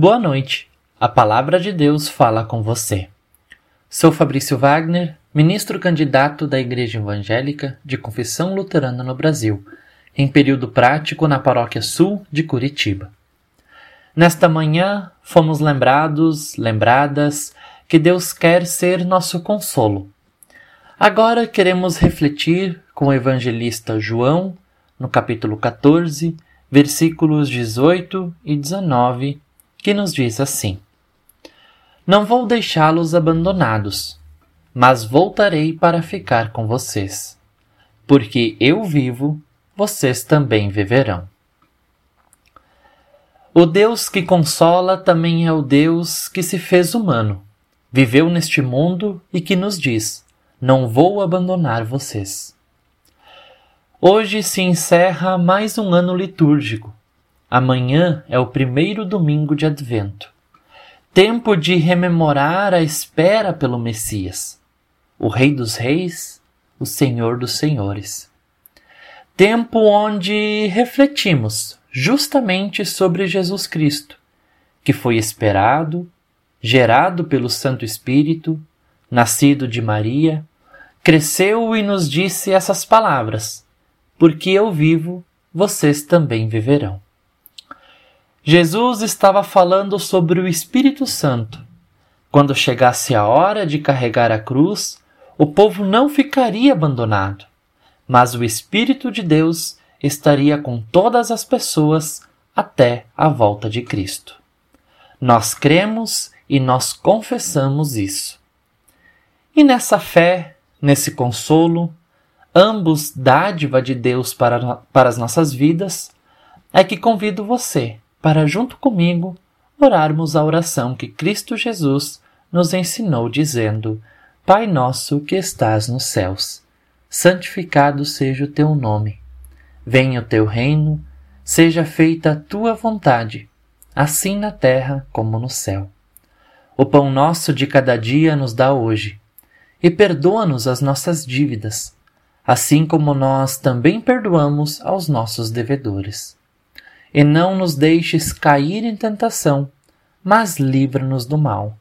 Boa noite. A palavra de Deus fala com você. Sou Fabrício Wagner, ministro candidato da Igreja Evangélica de Confissão Luterana no Brasil, em período prático na Paróquia Sul de Curitiba. Nesta manhã, fomos lembrados, lembradas, que Deus quer ser nosso consolo. Agora queremos refletir com o evangelista João, no capítulo 14, versículos 18 e 19 que nos diz assim: Não vou deixá-los abandonados, mas voltarei para ficar com vocês. Porque eu vivo, vocês também viverão. O Deus que consola também é o Deus que se fez humano, viveu neste mundo e que nos diz: Não vou abandonar vocês. Hoje se encerra mais um ano litúrgico Amanhã é o primeiro domingo de Advento. Tempo de rememorar a espera pelo Messias, o Rei dos Reis, o Senhor dos Senhores. Tempo onde refletimos justamente sobre Jesus Cristo, que foi esperado, gerado pelo Santo Espírito, nascido de Maria, cresceu e nos disse essas palavras: Porque eu vivo, vocês também viverão. Jesus estava falando sobre o Espírito Santo. Quando chegasse a hora de carregar a cruz, o povo não ficaria abandonado, mas o Espírito de Deus estaria com todas as pessoas até a volta de Cristo. Nós cremos e nós confessamos isso. E nessa fé, nesse consolo, ambos dádiva de Deus para, para as nossas vidas, é que convido você para, junto comigo, orarmos a oração que Cristo Jesus nos ensinou, dizendo: Pai nosso que estás nos céus, santificado seja o teu nome. Venha o teu reino, seja feita a tua vontade, assim na terra como no céu. O pão nosso de cada dia nos dá hoje, e perdoa-nos as nossas dívidas, assim como nós também perdoamos aos nossos devedores e não nos deixes cair em tentação, mas livra-nos do mal,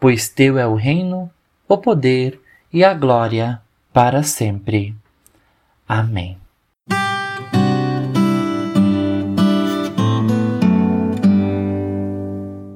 pois teu é o reino, o poder e a glória para sempre. Amém.